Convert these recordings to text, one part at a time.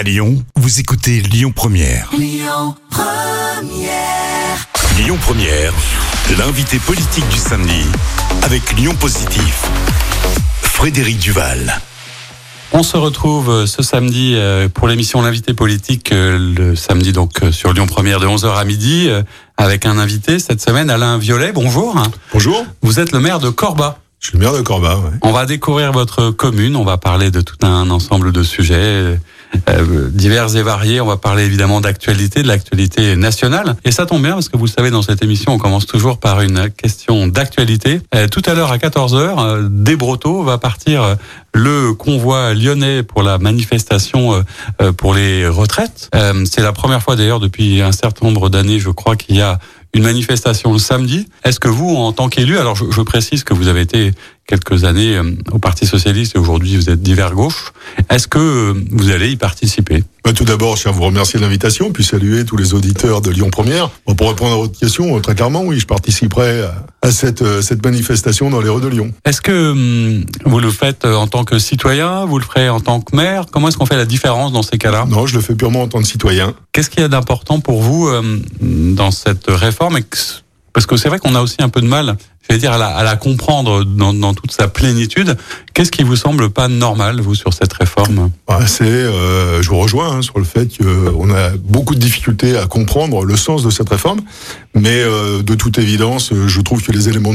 À Lyon, vous écoutez Lyon Première. Lyon Première. Lyon Première, l'invité politique du samedi avec Lyon Positif. Frédéric Duval. On se retrouve euh, ce samedi euh, pour l'émission L'invité politique, euh, le samedi donc sur Lyon Première de 11h à midi, avec un invité cette semaine, Alain Violet. Bonjour. Bonjour. Vous êtes le maire de Corba. Je suis le maire de Corba. Ouais. On va découvrir votre commune, on va parler de tout un ensemble de sujets euh, divers et variés. On va parler évidemment d'actualité, de l'actualité nationale. Et ça tombe bien parce que vous savez, dans cette émission, on commence toujours par une question d'actualité. Euh, tout à l'heure à 14h, euh, des Brotteaux va partir euh, le convoi lyonnais pour la manifestation pour les retraites. C'est la première fois d'ailleurs depuis un certain nombre d'années, je crois, qu'il y a une manifestation le samedi. Est-ce que vous, en tant qu'élu, alors je, je, précise que vous avez été quelques années euh, au Parti socialiste et aujourd'hui vous êtes divers gauche, est-ce que euh, vous allez y participer? Bah, Tout d'abord, je tiens à vous remercier de l'invitation, puis saluer tous les auditeurs de Lyon Première. Bon, pour répondre à votre question, euh, très clairement, oui, je participerai à cette, cette manifestation dans les rues de Lyon. Est-ce que hum, vous le faites en tant que citoyen, vous le ferez en tant que maire? Comment est-ce qu'on fait la différence dans ces cas-là? Non, je le fais purement en tant que citoyen. Qu'est-ce qu'il y a d'important pour vous dans cette réforme? Parce que c'est vrai qu'on a aussi un peu de mal, je dire, à la, à la comprendre dans, dans, toute sa plénitude. Qu'est-ce qui vous semble pas normal, vous, sur cette réforme? Bah, C'est, euh, je vous rejoins hein, sur le fait qu'on a beaucoup de difficultés à comprendre le sens de cette réforme, mais euh, de toute évidence, je trouve que les éléments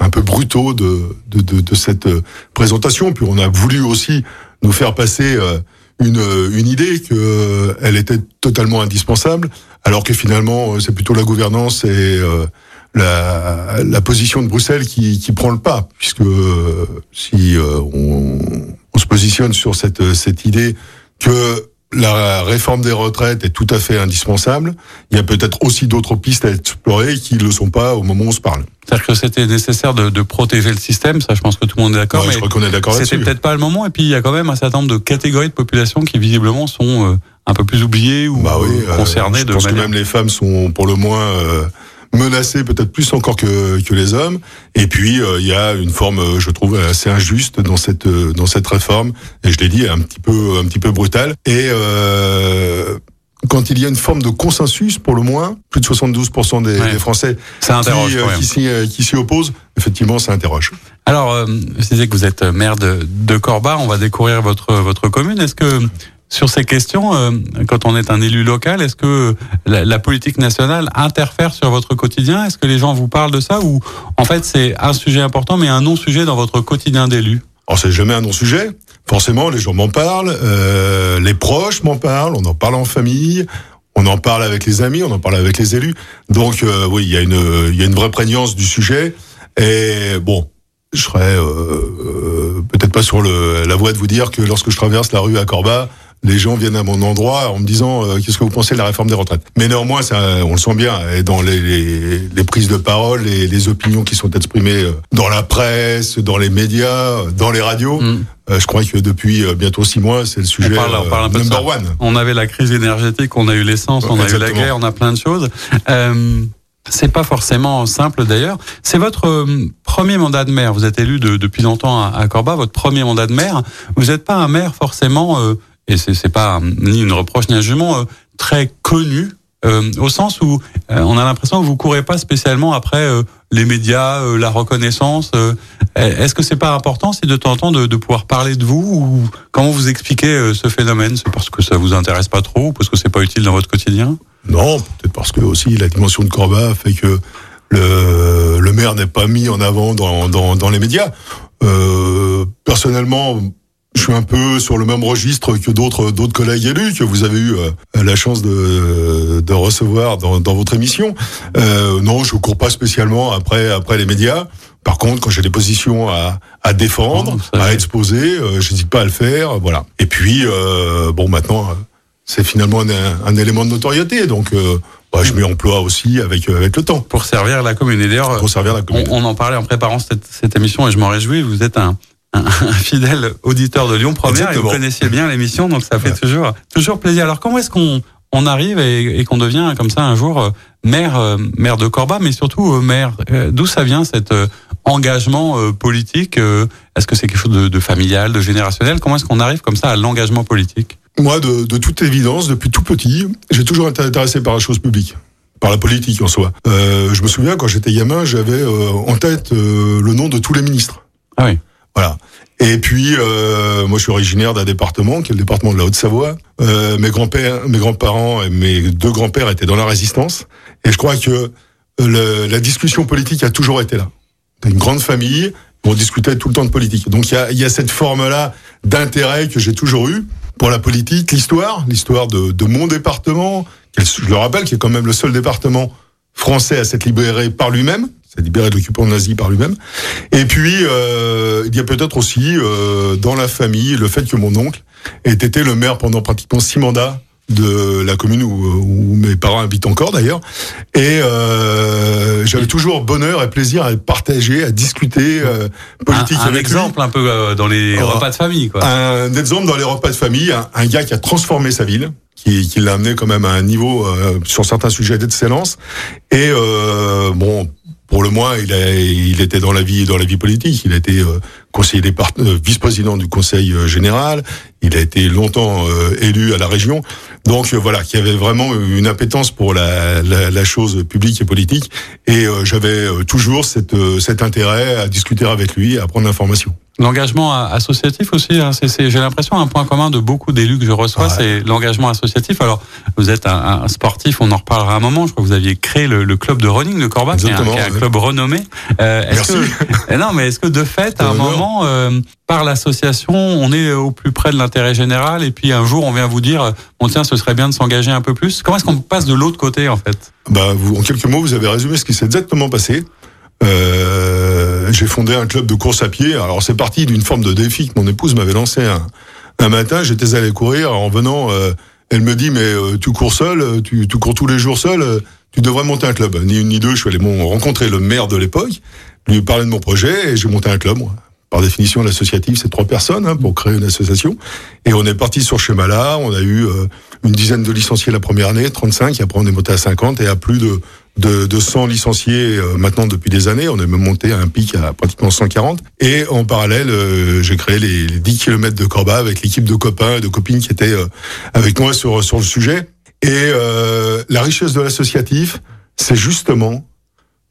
un peu brutaux de, de, de, de cette présentation, puis on a voulu aussi nous faire passer euh, une, une idée qu'elle était totalement indispensable, alors que finalement c'est plutôt la gouvernance et euh, la, la, position de Bruxelles qui, qui, prend le pas, puisque euh, si euh, on, on, se positionne sur cette, cette idée que la réforme des retraites est tout à fait indispensable. Il y a peut-être aussi d'autres pistes à explorer qui ne le sont pas au moment où on se parle. C'est-à-dire que c'était nécessaire de, de, protéger le système, ça je pense que tout le monde est d'accord. Ouais, je crois qu'on est d'accord C'était peut-être pas le moment, et puis il y a quand même un certain nombre de catégories de population qui visiblement sont euh, un peu plus oubliées ou bah oui, concernées. je de pense manière... que même les femmes sont pour le moins euh, menacés peut-être plus encore que, que les hommes. Et puis il euh, y a une forme, euh, je trouve, assez injuste dans cette euh, dans cette réforme. Et je l'ai dit, un petit peu un petit peu brutale. Et euh, quand il y a une forme de consensus, pour le moins, plus de 72% des, Ouais. des Français Ça qui, euh, qui s'y qui s'y opposent, effectivement, ça interroge. Alors, euh, je disais que vous êtes maire de, de Corba, on va découvrir votre votre commune. Est-ce que sur ces questions, euh, quand on est un élu local, est-ce que la, la, politique nationale interfère sur votre quotidien? Est-ce que les gens vous parlent de ça ou en fait c'est un sujet important mais un non-sujet dans votre quotidien d'élu? Alors c'est jamais un non-sujet. Forcément, les gens m'en parlent, euh, les proches m'en parlent, on en parle en famille, on en parle avec les amis, on en parle avec les élus. Donc euh, oui, il y a une y a une vraie prégnance du sujet. Et bon, je serais euh, euh, peut-être pas sur le, la voie de vous dire que lorsque je traverse la rue à Corba, les gens viennent à mon endroit en me disant euh, qu'est-ce que vous pensez de la réforme des retraites? Mais néanmoins, ça, on le sent bien et dans les, les, les prises de parole, les, les opinions qui sont exprimées euh, dans la presse, dans les médias, dans les radios. Mm. Euh, je crois que depuis euh, bientôt six mois, c'est le sujet on parle, on parle un peu euh, de number ça. one. On avait la crise énergétique, on a eu l'essence, on a eu la guerre, on a plein de choses. Euh, c'est pas forcément simple d'ailleurs. C'est votre euh, premier mandat de maire. Vous êtes élu de- depuis longtemps à, à Corba. Votre premier mandat de maire. Vous n'êtes pas un maire forcément, euh, et c'est pas euh, ni une reproche ni un jugement euh, très connu. euh, au sens où euh, on a l'impression que vous courez pas spécialement après euh, les médias, euh, la reconnaissance. Est-ce que c'est pas important, c'est de temps en temps de, de pouvoir parler de vous ou comment vous expliquez ce phénomène? C'est parce que ça vous intéresse pas trop ou parce que c'est pas utile dans votre quotidien? Non, peut-être parce que aussi la dimension de Corba fait que le, le maire n'est pas mis en avant dans, dans, dans les médias. Personnellement, je suis un peu sur le même registre que d'autres d'autres collègues élus que vous avez eu euh, la chance de, de recevoir dans, dans votre émission. Euh, non, je cours pas spécialement après après les médias. Par contre, quand j'ai des positions à, à défendre, ça à exposer, euh, j'hésite pas à le faire. Voilà. Et puis, euh, bon, maintenant, euh, c'est finalement un, un élément de notoriété. Donc, euh, bah, je m'y emploie aussi avec, euh, avec le temps pour servir la commune. Et d'ailleurs, on, on en parlait en préparant cette, cette émission et je m'en réjouis. Vous êtes un, un, un fidèle auditeur de Lyon Première et vous connaissiez bien l'émission, donc ça fait toujours toujours plaisir. Alors comment est-ce qu'on on arrive et, et qu'on devient comme ça un jour euh, maire euh, maire de Corba, mais surtout euh, maire euh, D'où ça vient cet euh, engagement euh, politique euh, Est-ce que c'est quelque chose de, de familial, de générationnel? Comment est-ce qu'on arrive comme ça à l'engagement politique? Moi, de, de toute évidence, depuis tout petit, j'ai toujours été intéressé par la chose publique par la politique en soi. Euh, je me souviens quand j'étais gamin, j'avais euh, en tête euh, le nom de tous les ministres. Ah oui. Et puis, euh, moi, je suis originaire d'un département qui est le département de la Haute-Savoie. Euh, mes grands-pères, mes grands-parents et mes deux grands-pères étaient dans la résistance. Et je crois que le, la discussion politique a toujours été là. Une grande famille, on discutait tout le temps de politique. Donc, il y a, y a cette forme-là d'intérêt que j'ai toujours eu pour la politique, l'histoire, l'histoire de, de mon département, je le rappelle, qui est quand même le seul département français à s'être libéré par lui-même, s'est libéré de l'occupant nazi par lui-même. Et puis, euh, il y a peut-être aussi euh, dans la famille le fait que mon oncle ait été le maire pendant pratiquement six mandats de la commune où, où mes parents habitent encore d'ailleurs. Et euh, j'avais toujours bonheur et plaisir à partager, à discuter euh, politique un, un avec exemple lui. un peu euh, dans les Oh. repas de famille, quoi. Un exemple dans les repas de famille, un, un gars qui a transformé sa ville, qui, qui l'a amené quand même à un niveau euh, sur certains sujets d'excellence. Et euh, bon, pour le moins, il, a, il était dans la vie dans la vie politique. Il a été euh, conseiller départ, euh, vice-président du Conseil euh, général. Il a été longtemps euh, élu à la région. Donc euh, voilà, qui avait vraiment une appétence pour la, la, la chose publique et politique. Et euh, j'avais toujours cette, cet intérêt à discuter avec lui, à prendre l'information. L'engagement associatif aussi, hein, c'est, c'est- j'ai l'impression un point commun de beaucoup d'élus que je reçois, Ouais. c'est l'engagement associatif. Alors, vous êtes un, un sportif, on en reparlera un moment. Je crois que vous aviez créé le, le club de running de Corba, qui est un, Exactement, qui est un ouais. club renommé. Euh, est-ce Merci. Que, Eh non, mais est-ce que de fait, à un moment, euh, par l'association, on est au plus près de l'intérêt général, et puis un jour, on vient vous dire, bon tiens, ce serait bien de s'engager un peu plus. Comment est-ce qu'on passe de l'autre côté, en fait? Bah, vous, en quelques mots, vous avez résumé ce qui s'est exactement passé. Euh, j'ai fondé un club de course à pied. Alors c'est parti d'une forme de défi que mon épouse m'avait lancé un, matin. J'étais allé courir en venant. euh, elle me dit mais euh, tu cours seul, euh, tu, cours tous les jours seul. tu devrais monter un club. Ni une ni deux. Je suis allé mon- rencontrer le maire de l'époque, lui parler de mon projet et j'ai monté un club. Par définition, l'associatif, c'est trois personnes hein, pour créer une association. Et on est parti sur ce schéma-là. On a eu une dizaine de licenciés la première année, 35, et après on est monté à 50 et à plus de, de, de 100 licenciés euh, maintenant depuis des années. On est même monté à un pic à pratiquement 140. Et en parallèle, euh, j'ai créé les, les 10 km de Corba avec l'équipe de copains et de copines qui étaient euh, avec moi sur, sur le sujet. Et euh, la richesse de l'associatif, c'est justement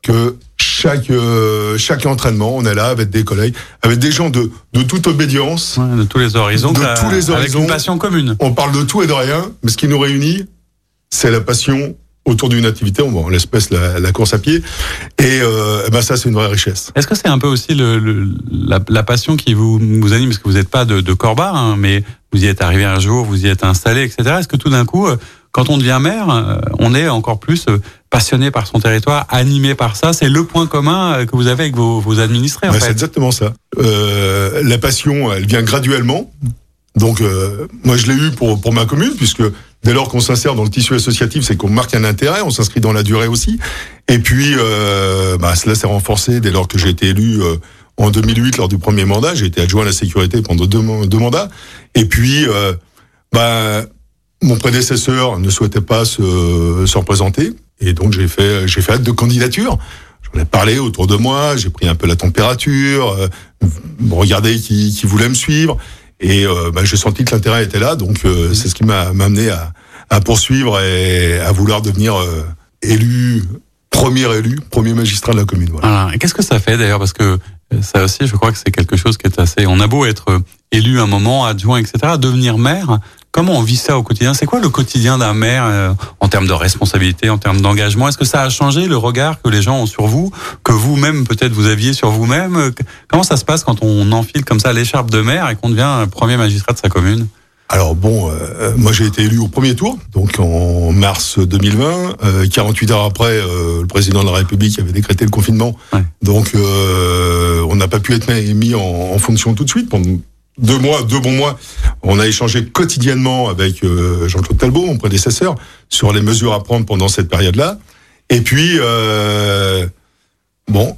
que chaque euh, chaque entraînement, on est là avec des collègues, avec des gens de, de toute obédience. Ouais, De tous les horizons, De tous les avec horizons. une passion commune. On parle de tout et de rien, mais ce qui nous réunit, c'est la passion autour d'une activité, bon, en l'espèce la, la course à pied. Et euh, eh ben ça, c'est une vraie richesse. Est-ce que c'est un peu aussi le, le- la, la passion qui vous, vous anime, parce que vous n'êtes pas de, de Corba, hein, mais vous y êtes arrivé un jour, vous y êtes installé, etc. Est-ce que tout d'un coup, euh, quand on devient maire, euh, on est encore plus euh, passionné par son territoire, animé par ça? C'est le point commun que vous avez avec vos, vos administrés, en Ouais, c'est exactement ça. Euh, la passion, elle vient graduellement. Donc, euh, moi, je l'ai eu pour, pour ma commune, puisque dès lors qu'on s'insère dans le tissu associatif, c'est qu'on marque un intérêt, on s'inscrit dans la durée aussi. Et puis, euh, bah, cela s'est renforcé dès lors que j'ai été élu euh, en 2008 lors du premier mandat. J'ai été adjoint à la sécurité pendant deux, deux mandats. Et puis, euh, bah, mon prédécesseur ne souhaitait pas se, se représenter. Et donc, j'ai fait, j'ai fait acte de candidature. J'en ai parlé autour de moi, j'ai pris un peu la température, euh, regardé qui, qui voulait me suivre. Et euh, bah, j'ai senti que l'intérêt était là, donc euh, c'est ce qui m'a amené à, à poursuivre et à vouloir devenir euh, élu, premier élu, premier magistrat de la commune. Voilà. Et qu'est-ce que ça fait d'ailleurs Parce que euh, ça aussi, je crois que c'est quelque chose qui est assez. On a beau être euh, élu un moment, adjoint, etc. Devenir maire, comment on vit ça au quotidien? C'est quoi le quotidien d'un maire euh, en termes de responsabilité, en termes d'engagement? Est-ce que ça a changé le regard que les gens ont sur vous, que vous-même peut-être vous aviez sur vous-même? Euh, Comment ça se passe quand on enfile comme ça l'écharpe de maire et qu'on devient premier magistrat de sa commune? Alors bon, euh, moi j'ai été élu au premier tour, donc en mars 2020. Euh, 48 heures après, euh, le président de la République avait décrété le confinement. Ouais. Donc euh, on n'a pas pu être mis en, en fonction tout de suite. Pendant deux mois, deux bons mois, on a échangé quotidiennement avec euh, Jean-Claude Talbot, mon prédécesseur, sur les mesures à prendre pendant cette période-là. Et puis, euh, bon,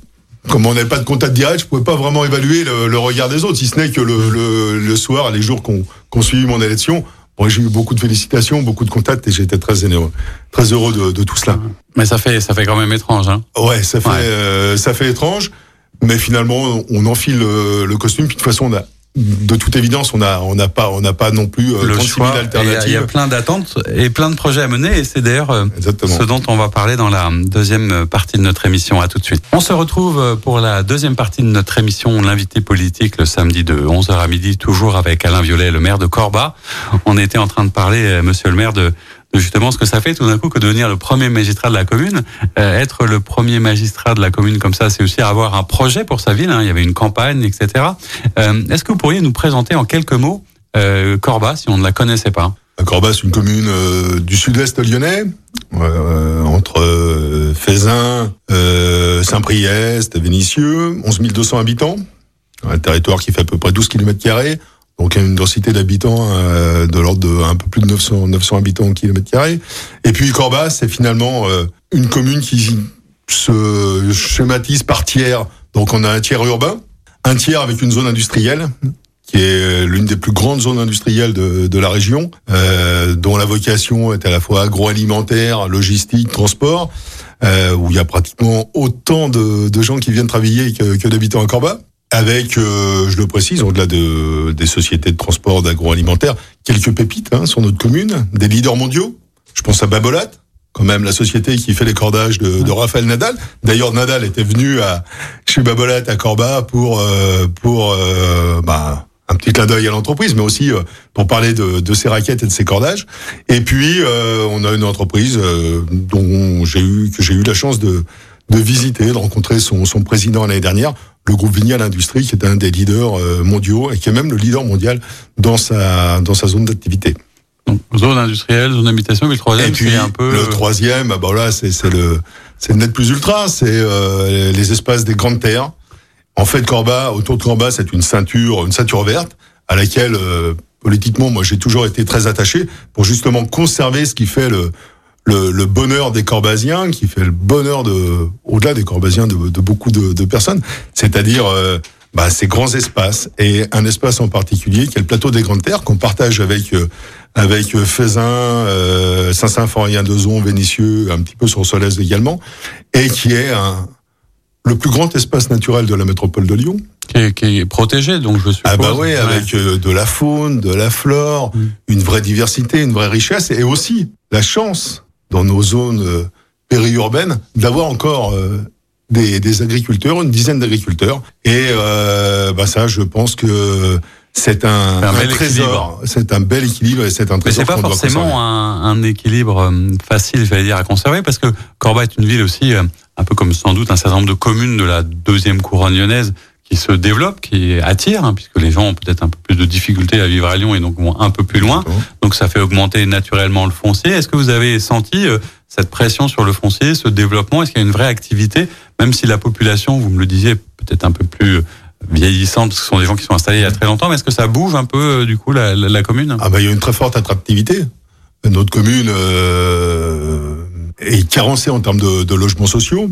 comme on n'avait pas de contact direct, je pouvais pas vraiment évaluer le, le regard des autres, si ce n'est que le, le, le soir, les jours qu'on qu'on suivi mon élection, bon, j'ai eu beaucoup de félicitations, beaucoup de contacts et j'étais très heureux, très heureux de, de tout cela. Mais ça fait, ça fait quand même étrange. Hein Ouais, ça fait, Ouais. euh, ça fait étrange, mais finalement, on enfile le, le costume. Puis de toute façon, on a de toute évidence, on n'a on n'a pas on n'a pas non plus euh, le choix. Il y, a plein d'attentes et plein de projets à mener. Et c'est d'ailleurs euh, ce dont on va parler dans la deuxième partie de notre émission. À tout de suite. On se retrouve euh, pour la deuxième partie de notre émission, l'invité politique, le samedi de 11h à midi, toujours avec Alain Violet, le maire de Corba. On était en train de parler, Monsieur le maire, de justement ce que ça fait tout d'un coup que devenir le premier magistrat de la commune. Euh, être le premier magistrat de la commune comme ça, c'est aussi avoir un projet pour sa ville. Hein. Il y avait une campagne, etc. Euh, Est-ce que vous pourriez nous présenter en quelques mots euh, Corba, si on ne la connaissait pas? Corba, c'est une commune euh, du sud-ouest lyonnais, euh, entre euh, Fézin, Saint-Priest, Vénissieux, 11 200 habitants, un territoire qui fait à peu près 12 km carrés donc une densité d'habitants euh, de l'ordre de un peu plus de 900, 900 habitants au kilomètre carré. Et puis Corbas, c'est finalement euh, une commune qui se schématise par tiers. Donc on a un tiers urbain, un tiers avec une zone industrielle qui est l'une des plus grandes zones industrielles de, de la région, euh, dont la vocation est à la fois agroalimentaire, logistique, transport, euh, où il y a pratiquement autant de, de gens qui viennent travailler que, que d'habitants à Corbas avec, euh, je le précise, au-delà de, des sociétés de transport d'agroalimentaire, quelques pépites hein, sur notre commune, des leaders mondiaux. Je pense à Babolat, quand même la société qui fait les cordages de, de Raphaël Nadal. D'ailleurs, Nadal était venu à, chez Babolat à Corba pour euh, pour euh, bah, un petit clin d'œil à l'entreprise, mais aussi pour parler de, de, ses raquettes et de ses cordages. Et puis, on a une entreprise dont j'ai eu que j'ai eu la chance de de visiter, de rencontrer son, son président l'année dernière le groupe Vignal Industrie, qui est un des leaders euh, mondiaux et qui est même le leader mondial dans sa dans sa zone d'activité. zone industrielle, zone d'habitation, mais le troisième, c'est un peu. Le troisième, ah bah là, c'est c'est le c'est le net plus ultra, c'est euh, les espaces des grandes terres. En fait, Corba, autour de Corba, c'est une ceinture, une ceinture verte à laquelle euh, politiquement, moi, j'ai toujours été très attaché pour justement conserver ce qui fait le le, le, bonheur des Corbasiens, qui fait le bonheur de, au-delà des Corbasiens, de, de beaucoup de, de personnes, c'est-à-dire euh, bah, ces grands espaces et un espace en particulier qui est le plateau des Grandes Terres qu'on partage avec euh, avec Faisin, euh, Saint-Symphorien-Dezon, Vénitieux, un petit peu sur Solès également, et qui est un, le plus grand espace naturel de la métropole de Lyon. Qui est, qui est protégé, donc je suppose. Ah bah oui, avec euh, de la faune, de la flore, mm. une vraie diversité, une vraie richesse, et aussi la chance dans nos zones euh, périurbaines, d'avoir encore euh, des, des, agriculteurs, une dizaine d'agriculteurs. Et euh, bah ça, je pense que c'est un, un, trésor, c'est un bel équilibre et c'est un trésor. Mais c'est pas forcément un, un, équilibre facile, j'allais dire, à conserver, parce que Corba est une ville aussi, un peu comme sans doute un certain nombre de communes de la deuxième couronne lyonnaise, qui se développe, qui attire, hein, puisque les gens ont peut-être un peu plus de difficultés à vivre à Lyon et donc vont un peu plus loin. Donc ça fait augmenter naturellement le foncier. Est-ce que vous avez senti euh, cette pression sur le foncier, ce développement? Est-ce qu'il y a une vraie activité, même si la population, vous me le disiez, peut-être un peu plus euh, vieillissante, parce que ce sont des gens qui sont installés il y a très longtemps, mais est-ce que ça bouge un peu euh, du coup la, la, commune? Ah bah il y a une très forte attractivité. Notre commune euh, est carencée en termes de, de logements sociaux.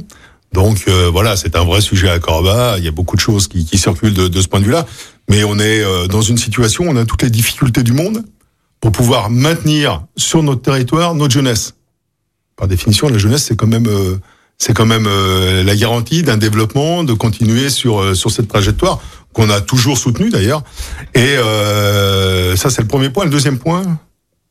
Donc euh, voilà, c'est un vrai sujet à Corba. Il y a beaucoup de choses qui, qui circulent de, de, ce point de vue-là, mais on est euh, dans une situation, on a toutes les difficultés du monde pour pouvoir maintenir sur notre territoire notre jeunesse. Par définition, la jeunesse, c'est quand même euh, c'est quand même la garantie d'un développement, de continuer sur sur cette trajectoire qu'on a toujours soutenue d'ailleurs. Et ça, c'est le premier point. Le deuxième point,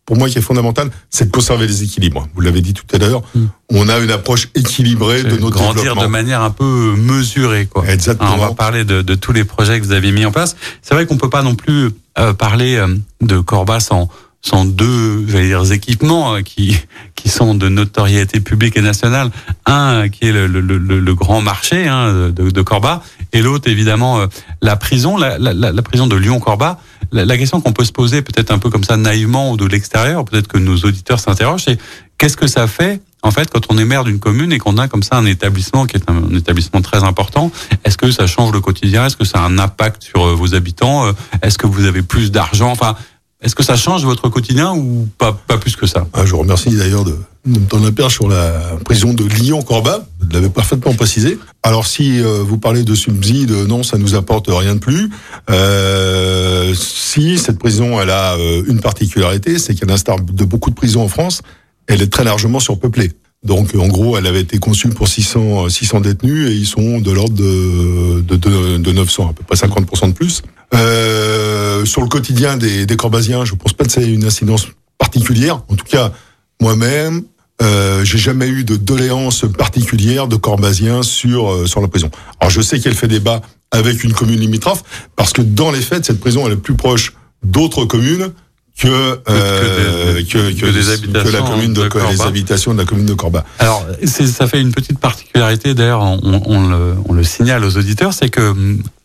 pour moi qui est fondamental, c'est de conserver les équilibres. Vous l'avez dit tout à l'heure, mm. on a une approche équilibrée de notre grandir développement. de manière un peu mesurée, quoi. Exactement. on va parler de, de, tous les projets que vous avez mis en place. C'est vrai qu'on peut pas non plus euh, parler euh, de Corba sans sans deux j'allais dire équipements euh, qui qui sont de notoriété publique et nationale. Un qui est le, le, le, le grand marché hein, de, de, Corba et l'autre évidemment la prison la, la, la prison de Lyon Corba la, question qu'on peut se poser peut-être un peu comme ça naïvement ou de l'extérieur, peut-être que nos auditeurs s'interrogent, c'est qu'est-ce que ça fait en fait quand on est maire d'une commune et qu'on a comme ça un établissement qui est un, établissement très important? Est-ce que ça change le quotidien? Est-ce que ça a un impact sur euh, vos habitants? Euh, Est-ce que vous avez plus d'argent? Enfin, est-ce que ça change votre quotidien ou pas, pas plus que ça? Ah, Je vous remercie d'ailleurs de, de me tendre la perche sur la prison de Lyon-Corba. Vous l'avez parfaitement précisé. Alors si euh, vous parlez de subside, non, ça nous apporte rien de plus. Euh, si cette prison, elle a euh, une particularité, c'est qu'à l'instar de beaucoup de prisons en France, elle est très largement surpeuplée. Donc en gros, elle avait été conçue pour 600 600 détenus et ils sont de l'ordre de, de, de, de 900, à peu près 50% de plus. Euh, sur le quotidien des, des Corbasiens, je pense pas que c'est une incidence particulière. En tout cas, moi-même, euh, j'ai jamais eu de doléance particulière de Corbasiens sur euh, sur la prison. Alors je sais qu'elle fait débat avec une commune limitrophe parce que dans les faits, cette prison elle est plus proche d'autres communes que, euh, que, que, des habitations la commune de, de que les habitations de la commune de Corba. Alors, c'est- ça fait une petite particularité, d'ailleurs, on, on le, on le signale aux auditeurs, c'est que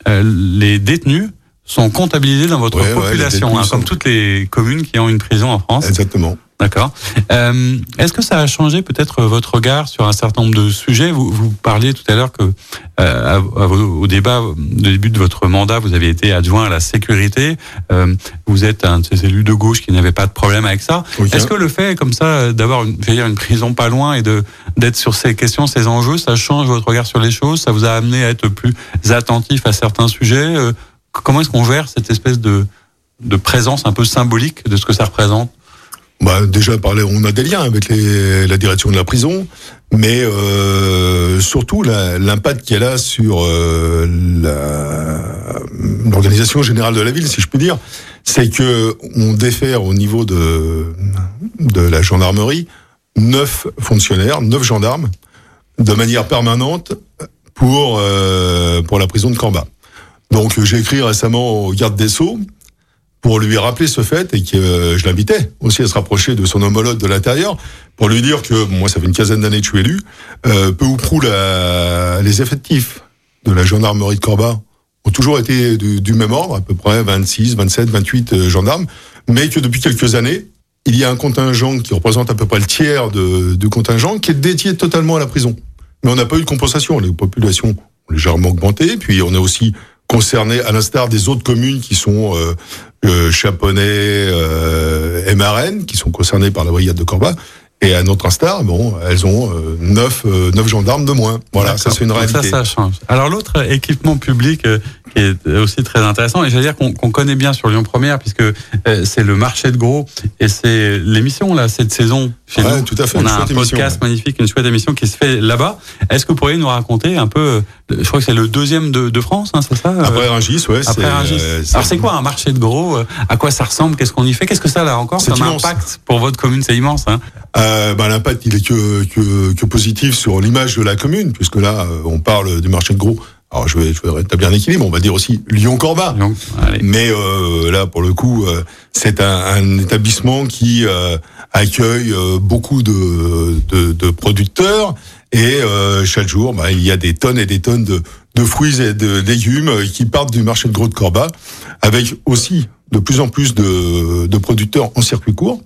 euh, les détenus sont comptabilisés dans votre Ouais, population, hein, comme toutes les communes qui ont une prison en France. Exactement. D'accord. Euh, Est-ce que ça a changé peut-être votre regard sur un certain nombre de sujets? Vous, vous parliez tout à l'heure que euh, au débat, au début de votre mandat, vous avez été adjoint à la sécurité. Euh, vous êtes un de ces élus de gauche qui n'avait pas de problème avec ça. Est-ce que le fait comme ça d'avoir une, une prison pas loin et de d'être sur ces questions, ces enjeux, ça change votre regard sur les choses? Ça vous a amené à être plus attentif à certains sujets? Euh, Comment est-ce qu'on gère cette espèce de de présence un peu symbolique de ce que ça représente? Bah, déjà, on a des liens avec la direction de la prison, mais euh, surtout l'impact qu'elle a sur euh, l'organisation générale de la ville, si je puis dire, c'est que on défère au niveau de, la gendarmerie neuf fonctionnaires, neuf gendarmes, de manière permanente pour euh, pour la prison de Camba. Donc j'ai écrit récemment au garde des sceaux pour lui rappeler ce fait et que euh, je l'invitais aussi à se rapprocher de son homologue de l'intérieur pour lui dire que bon, moi ça fait une quinzaine d'années que je suis élu, euh, peu ou prou la- les effectifs de la gendarmerie de Corba ont toujours été du, du même ordre, à peu près 26, 27, 28 euh, gendarmes, mais que depuis quelques années, il y a un contingent qui représente à peu près le tiers de, du contingent qui est dédié totalement à la prison. Mais on n'a pas eu de compensation. Les populations ont légèrement augmenté, puis on est aussi concerné, à l'instar des autres communes qui sont euh, euh, Chaponnet euh, et Marennes, qui sont concernées par la brigade de Corba. Et à notre instar, bon, elles ont euh, neuf, euh, neuf gendarmes de moins. Voilà, ça c'est une réalité. Ça, ça change. Alors l'autre équipement public euh, qui est aussi très intéressant, et j'allais dire qu'on connaît bien sur Lyon Première, puisque euh, c'est le marché de gros, et c'est l'émission là cette saison chez Ouais, nous. tout à fait, On a un émission, podcast ouais. magnifique, une chouette émission qui se fait là-bas. Est-ce que vous pourriez nous raconter un peu euh, Je crois que c'est le deuxième de, de France, hein, c'est ça euh, Après Rungis, ouais. après Rungis. euh, Alors c'est quoi un marché de gros À quoi ça ressemble Qu'est-ce qu'on y fait Qu'est-ce que ça là encore C'est immense. impact pour votre commune C'est immense. Hein Euh, ben, L'impact, il est que, que, que positif sur l'image de la commune, puisque là, on parle du marché de gros. Alors, je vais, je vais rétablir un équilibre, on va dire aussi Lyon-Corba. Mais euh, là, pour le coup, euh, c'est un, un établissement qui euh, accueille euh, beaucoup de, de, de producteurs. Et euh, chaque jour, bah, il y a des tonnes et des tonnes de, de fruits et de légumes qui partent du marché de gros de Corba, avec aussi de plus en plus de, de producteurs en circuit court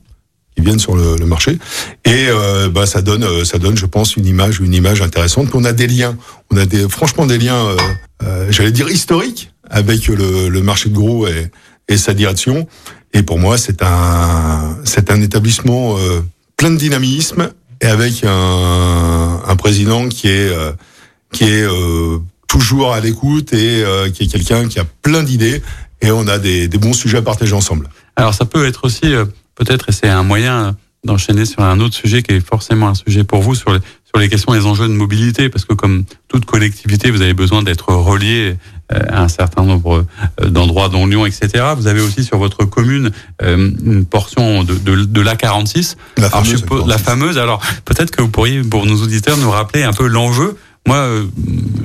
qui viennent sur le, marché. Et euh, bah, ça donne euh, ça donne je pense une image une image intéressante. On a des liens. On a des franchement des liens euh, euh, j'allais dire historiques avec le, le marché de gros et, et sa direction. Et pour moi c'est un c'est un établissement euh, plein de dynamisme et avec un, un président qui est qui est toujours à l'écoute et qui est quelqu'un qui a plein d'idées. Et on a des, des bons sujets à partager ensemble. Alors ça peut être aussi peut-être, et c'est un moyen d'enchaîner sur un autre sujet qui est forcément un sujet pour vous sur les, sur les questions des enjeux de mobilité, parce que comme toute collectivité, vous avez besoin d'être relié euh, à un certain nombre euh, d'endroits, dont Lyon, etc. Vous avez aussi sur votre commune euh, une portion de, de, de l'A46. la fameuse la fameuse. Alors, peut-être que vous pourriez, pour nos auditeurs, nous rappeler un peu l'enjeu. Moi, euh,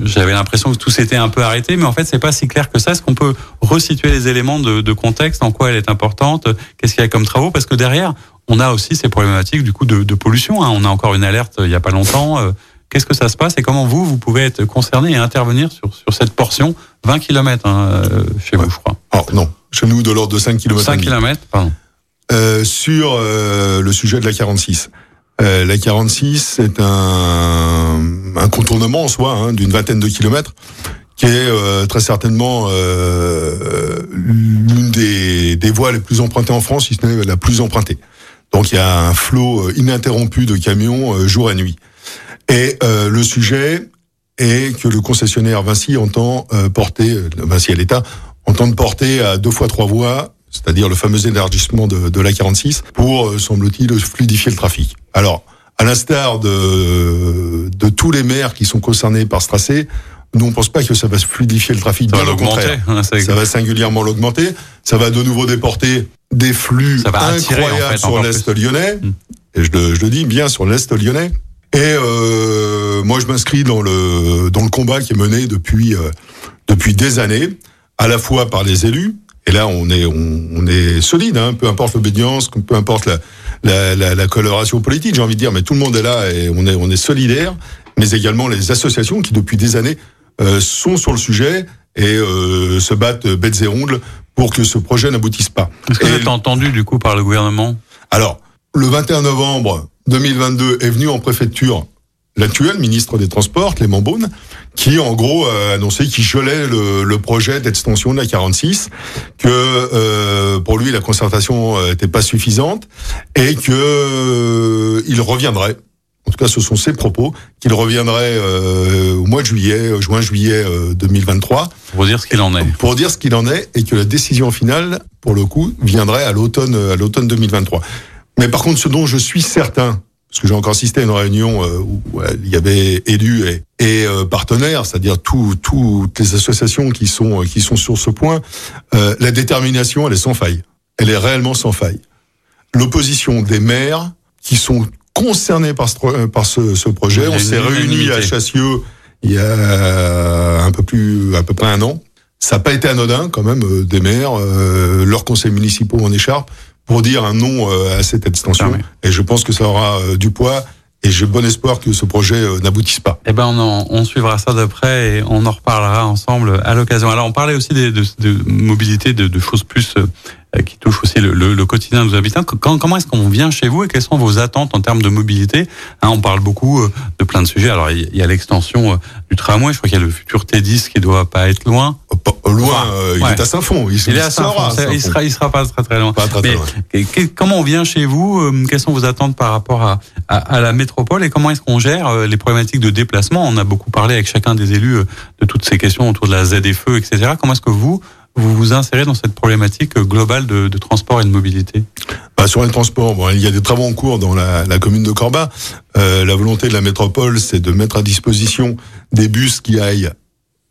j'avais l'impression que tout s'était un peu arrêté, mais en fait, c'est pas si clair que ça. Est-ce qu'on peut resituer les éléments de, de contexte, en quoi elle est importante, qu'est-ce qu'il y a comme travaux? Parce que derrière, on a aussi ces problématiques du coup de, de pollution. hein. On a encore une alerte euh, il y a pas longtemps. Euh, Qu'est-ce que ça se passe et comment vous, vous pouvez être concerné et intervenir sur, sur cette portion 20 km chez Ouais. vous, je crois? Alors non, chez nous de l'ordre de 5 km. 5 km, pardon. Euh, sur euh, le sujet de la 46. Euh, la 46, c'est un, un contournement en soi hein, d'une vingtaine de kilomètres qui est euh, très certainement euh, l'une des, des voies les plus empruntées en France, si ce n'est la plus empruntée. Donc il y a un flot euh, ininterrompu de camions euh, jour et nuit. Et le sujet est que le concessionnaire Vinci entend porter, Vinci à l'État, entend porter à deux fois trois voies, c'est-à-dire le fameux élargissement de, de la 46, pour, semble-t-il, fluidifier le trafic. Alors, à l'instar de, de tous les maires qui sont concernés par ce tracé, nous, on pense pas que ça va fluidifier le trafic. Ça va l'augmenter. hein, ça- va singulièrement l'augmenter. Ça va de nouveau déporter des flux attirer, incroyables en fait, sur l'Est lyonnais. Mm. Et je le, je le dis bien sur l'Est lyonnais. Et euh, moi, je m'inscris dans le, dans le combat qui est mené depuis, euh, depuis des années, à la fois par les élus. Et là, on est, on, on est solide, hein, peu importe l'obédience, peu importe la, la, la, la coloration politique, j'ai envie de dire, mais tout le monde est là et on est, on est solidaire, mais également les associations qui, depuis des années, euh, sont sur le sujet et euh, se battent bêtes et ongles pour que ce projet n'aboutisse pas. Est-ce que vous êtes entendu du coup par le gouvernement? Alors, le 21 novembre 2022 est venu en préfecture l'actuel ministre des Transports, Clément Beaune, qui en gros a annoncé qu'il gelait le, le projet d'extension de la 46, que euh, pour lui la concertation n'était pas suffisante et que euh, il reviendrait. En tout cas, ce sont ses propos qu'il reviendrait euh, au mois de juillet, juin-juillet 2023 Pour dire ce qu'il en est. pour dire ce qu'il en est et que la décision finale, pour le coup, viendrait à l'automne à l'automne 2023. Mais par contre, ce dont je suis certain, parce que j'ai encore assisté à une réunion euh, où il y avait élus et, et euh, partenaires, c'est-à-dire tout- toutes les associations qui sont euh, qui sont sur ce point, euh, la détermination, elle est sans faille. Elle est réellement sans faille. L'opposition des maires qui sont concernés par ce, tro- par ce, ce projet, on s'est réunis à. Chassieux il y a un peu plus, à peu près un an. Ça n'a pas été anodin quand même des maires, euh, leurs conseils municipaux en écharpe pour dire un non euh, à cette extension. Ah oui. Et je pense que ça aura euh, du poids. Et j'ai bon espoir que ce projet euh, n'aboutisse pas. Eh ben, on, en- on suivra ça de près et on en reparlera ensemble à l'occasion. Alors, on parlait aussi des- de, de mobilité, de, de choses plus euh, qui touchent aussi le, le- le quotidien de nos habitants. Quand- comment est-ce qu'on vient chez vous et quelles sont vos attentes en termes de mobilité? Hein, On parle beaucoup euh, de plein de sujets. Alors, il y- a l'extension euh, du tramway. Je crois qu'il y a le futur T10 qui doit pas être loin. Euh, pas- Loin, euh, il ouais. est à Saint-Fond. Il, Il est à Saint-Fond. Il sera, il sera pas très très loin. Pas très, très Mais loin. que- que- comment on vient chez vous euh, Quelles sont vos attentes par rapport à, à, à la métropole et comment est-ce qu'on gère euh, les problématiques de déplacement? On a beaucoup parlé avec chacun des élus euh, de toutes ces questions autour de la ZFE, etc. Comment est-ce que vous vous vous insérez dans cette problématique globale de, de transport et de mobilité Bah, sur les transports, bon, il y a des travaux en cours dans la, la commune de Corba. Euh, la volonté de la métropole, c'est de mettre à disposition des bus qui aillent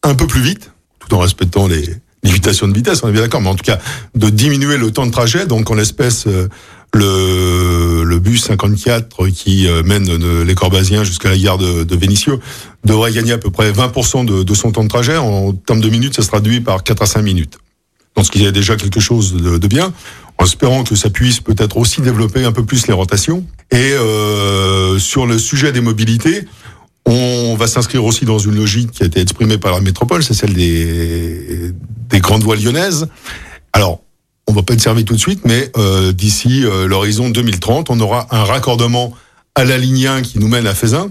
un peu plus vite, tout en respectant les limitations de vitesse, on est bien d'accord, mais en tout cas de diminuer le temps de trajet. Donc en l'espèce, euh, le, le bus 54 qui euh, mène de- les Corbasiens jusqu'à la gare de, de Vénissieux devrait gagner à peu près 20% de, son temps de trajet. En termes de minutes, ça se traduit par 4 à 5 minutes. Donc ce qui est déjà quelque chose de bien, en espérant que ça puisse peut-être aussi développer un peu plus les rotations. Et euh, sur le sujet des mobilités, on va s'inscrire aussi dans une logique qui a été exprimée par la métropole, c'est celle des, des grandes voies lyonnaises. Alors, on va pas être servi tout de suite, mais euh, d'ici euh, l'horizon 2030, on aura un raccordement à la ligne 1 qui nous mène à Fézin,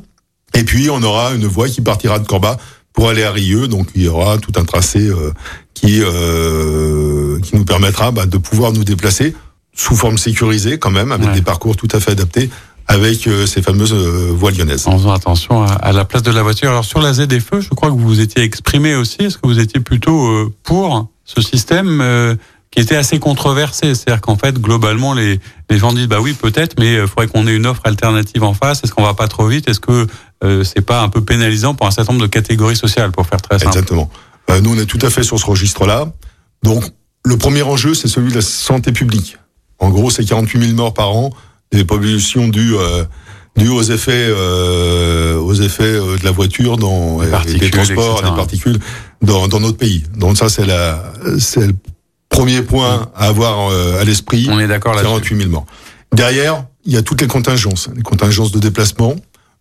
et puis on aura une voie qui partira de Corba pour aller à Rieux, donc il y aura tout un tracé euh, qui qui nous permettra bah, de pouvoir nous déplacer sous forme sécurisée quand même, avec Ouais. des parcours tout à fait adaptés, avec euh, ces fameuses euh, voies lyonnaises. En faisant attention à, à la place de la voiture. Alors sur la ZFE, je crois que vous vous étiez exprimé aussi. Est-ce que vous étiez plutôt euh, pour ce système qui était assez controversé C'est-à-dire qu'en fait, globalement, les, les gens disent bah oui peut-être, mais il faudrait qu'on ait une offre alternative en face. Est-ce qu'on va pas trop vite? Est-ce que euh, c'est pas un peu pénalisant pour un certain nombre de catégories sociales, pour faire très simple? Exactement. Euh, nous, on est tout à fait sur ce registre-là. Donc, le premier enjeu, c'est celui de la santé publique. En gros, c'est 48 000 morts par an, des pollutions dues, euh, dues aux effets, euh, aux effets euh, de la voiture dans euh, particules, des transports, etc. des particules dans, dans notre pays. Donc ça, c'est la, c'est premier point à avoir euh, à l'esprit. On est d'accord là-dessus. 48 000 morts. Derrière, il y a toutes les contingences, les contingences de déplacement.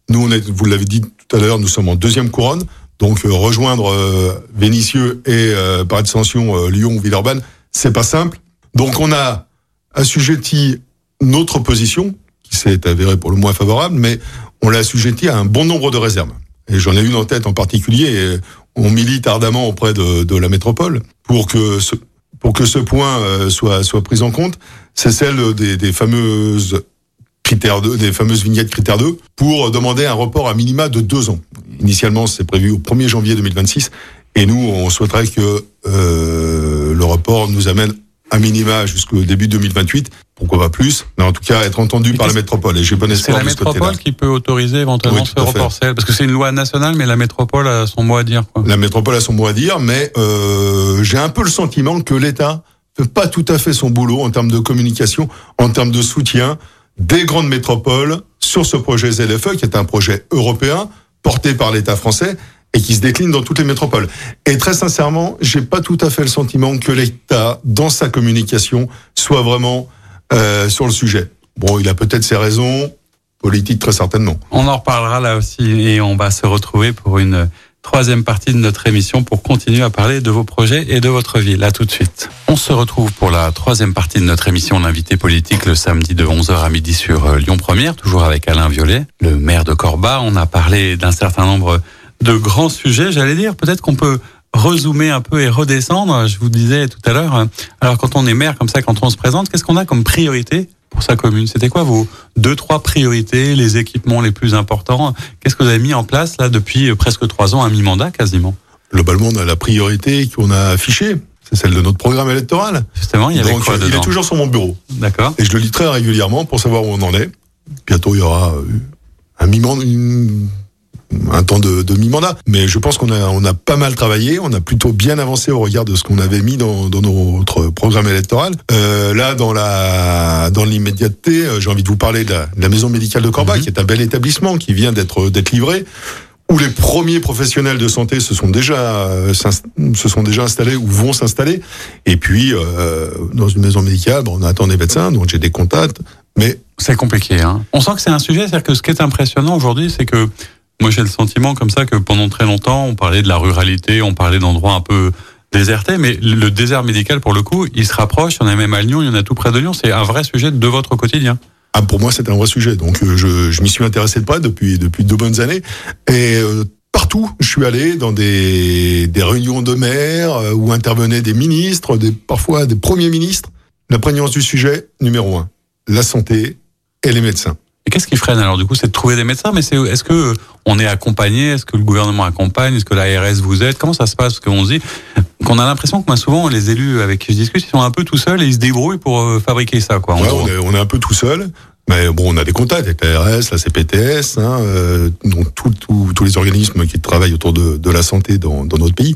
Nous, on est, vous l'avez dit tout à l'heure, nous sommes en deuxième couronne. Donc euh, rejoindre euh, Vénissieux et euh, par extension euh, Lyon ou Villeurbanne, c'est pas simple. Donc on a assujetti notre position, qui s'est avérée pour le moins favorable, mais on l'a assujetti à un bon nombre de réserves. Et j'en ai une en tête en particulier. Et on milite ardemment auprès de, de la métropole pour que ce, pour que ce point euh, soit soit pris en compte. C'est celle des, des fameuses critères 2, des fameuses vignettes critères 2, pour demander un report à minima de deux ans. Initialement, c'est prévu au 1er janvier 2026, et nous, on souhaiterait que euh, le report nous amène à minima jusqu'au début 2028. Pourquoi pas plus Mais en tout cas, être entendu par la métropole. Et j'ai bon C'est espoir la de ce côté-là. métropole qui peut autoriser éventuellement Oui, ce report parce que c'est une loi nationale, mais la métropole a son mot à dire. Quoi. La métropole a son mot à dire, mais euh, j'ai un peu le sentiment que l'État fait pas tout à fait son boulot en termes de communication, en termes de soutien des grandes métropoles sur ce projet ZFE, qui est un projet européen porté par l'État français et qui se décline dans toutes les métropoles. Et très sincèrement, j'ai pas tout à fait le sentiment que l'État, dans sa communication, soit vraiment euh, sur le sujet. Bon, il a peut-être ses raisons politiques, très certainement. On en reparlera là aussi et on va se retrouver pour une troisième partie de notre émission pour continuer à parler de vos projets et de votre ville. À tout de suite. On se retrouve pour la troisième partie de notre émission L'invité politique le samedi de 11h à midi sur euh, Lyon Première, toujours avec Alain Violet, le maire de Corba. On a parlé d'un certain nombre de grands sujets, j'allais dire. Peut-être qu'on peut rezoomer un peu et redescendre. Je vous disais tout à l'heure, alors quand on est maire comme ça, quand on se présente, qu'est-ce qu'on a comme priorité pour sa commune? C'était quoi vos deux, trois priorités, les équipements les plus importants? Qu'est-ce que vous avez mis en place là depuis presque trois ans, à mi-mandat quasiment? Globalement, on a la priorité qu'on a affichée. C'est celle de notre programme électoral. Justement, il y avait Donc, quoi il dedans? est toujours sur mon bureau. D'accord. Et je le lis très régulièrement pour savoir où on en est. Bientôt, il y aura euh, un mi-mandat, une- un temps de, de mi-mandat. Mais je pense qu'on a, on a pas mal travaillé. On a plutôt bien avancé au regard de ce qu'on avait mis dans, dans notre programme électoral. Euh, là, dans la, dans l'immédiateté, euh, j'ai envie de vous parler de la, de la maison médicale de Corba, Mhm. qui est un bel établissement qui vient d'être, d'être livré où les premiers professionnels de santé se sont déjà euh, se sont déjà installés ou vont s'installer. Et puis euh, dans une maison médicale, bon, on attend des médecins, donc j'ai des contacts. Mais C'est compliqué. Hein. On sent que c'est un sujet, c'est-à-dire que ce qui est impressionnant aujourd'hui, c'est que moi j'ai le sentiment comme ça que pendant très longtemps, on parlait de la ruralité, on parlait d'endroits un peu désertés, mais le désert médical, pour le coup, il se rapproche. Il y en a même à Lyon, il y en a tout près de Lyon. C'est un vrai sujet de votre quotidien. ah, pour moi, c'est un vrai sujet. Donc euh, je, je m'y suis intéressé de près depuis depuis deux bonnes années. Et euh, partout, je suis allé dans des des réunions de maires euh, où intervenaient des ministres, des parfois des premiers ministres. La prégnance du sujet numéro un, la santé et les médecins. Et qu'est-ce qui freine alors du coup C'est de trouver des médecins, mais c'est est-ce que on est accompagné Est-ce que le gouvernement accompagne Est-ce que l'ARS vous aide? Comment ça se passe? Parce qu'on se dit qu'on a l'impression que moi souvent les élus avec qui je discute, ils sont un peu tout seuls et ils se débrouillent pour euh, fabriquer ça quoi. Ouais, on, est, on est un peu tout seul. Mais bon, on a des contacts avec la RS, la CPTS, hein, euh, donc tous les organismes qui travaillent autour de, de la santé dans, dans notre pays.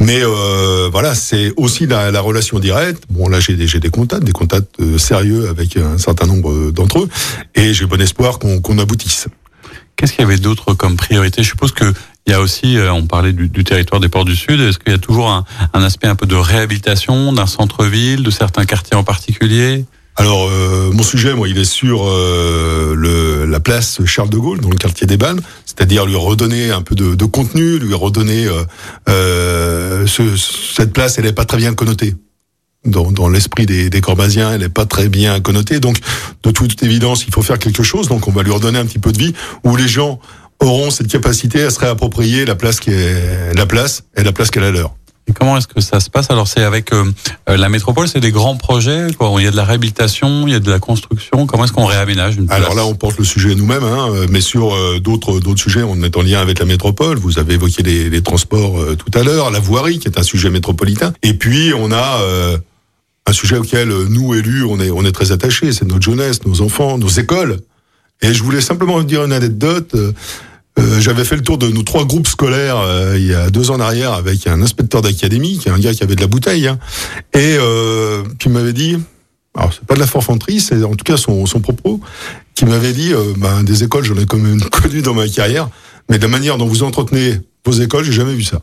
Mais euh, voilà, c'est aussi la, la relation directe. Bon, là, j'ai des, des contacts, des contacts euh, sérieux avec un certain nombre d'entre eux, et j'ai bon espoir qu'on qu'on aboutisse. Qu'est-ce qu'il y avait d'autre comme priorité? Je suppose que il y a aussi, euh, on parlait du, du territoire des ports du Sud. Est-ce qu'il y a toujours un, un aspect un peu de réhabilitation d'un centre-ville, de certains quartiers en particulier? Alors, euh, mon sujet, moi, il est sur euh, le, la place Charles de Gaulle, dans le quartier des Balmes, c'est-à-dire lui redonner un peu de, contenu, lui redonner euh, euh, ce- cette place, elle n'est pas très bien connotée. Dans, l'esprit des, des elle n'est pas très bien connotée. Donc, de toute évidence, il faut faire quelque chose. Donc, on va lui redonner un petit peu de vie, où les gens auront cette capacité à se réapproprier la place qui est la place et la place qu'elle a leur. Et comment est-ce que ça se passe? Alors c'est avec euh, euh, la métropole, c'est des grands projets. Quoi. Il y a de la réhabilitation, il y a de la construction. Comment est-ce qu'on réaménage une place? Alors là, on porte le sujet nous-mêmes, hein, euh, mais sur euh, d'autres d'autres sujets, on est en lien avec la métropole. Vous avez évoqué les, les transports euh, tout à l'heure, la voirie, qui est un sujet métropolitain. Et puis, on a euh, un sujet auquel nous, élus, on est, on est très attachés. C'est notre jeunesse, nos enfants, nos écoles. Et je voulais simplement vous dire une anecdote. Euh, J'avais fait le tour de nos trois groupes scolaires euh, il y a deux ans en avec un inspecteur d'académie, un gars qui avait de la bouteille, hein, et euh, qui m'avait dit, alors c'est pas de la forfanterie, c'est en tout cas son, propos, qui m'avait dit, euh, ben, des écoles, j'en ai quand même connu dans ma carrière, mais de la manière dont vous entretenez vos écoles, j'ai jamais vu ça.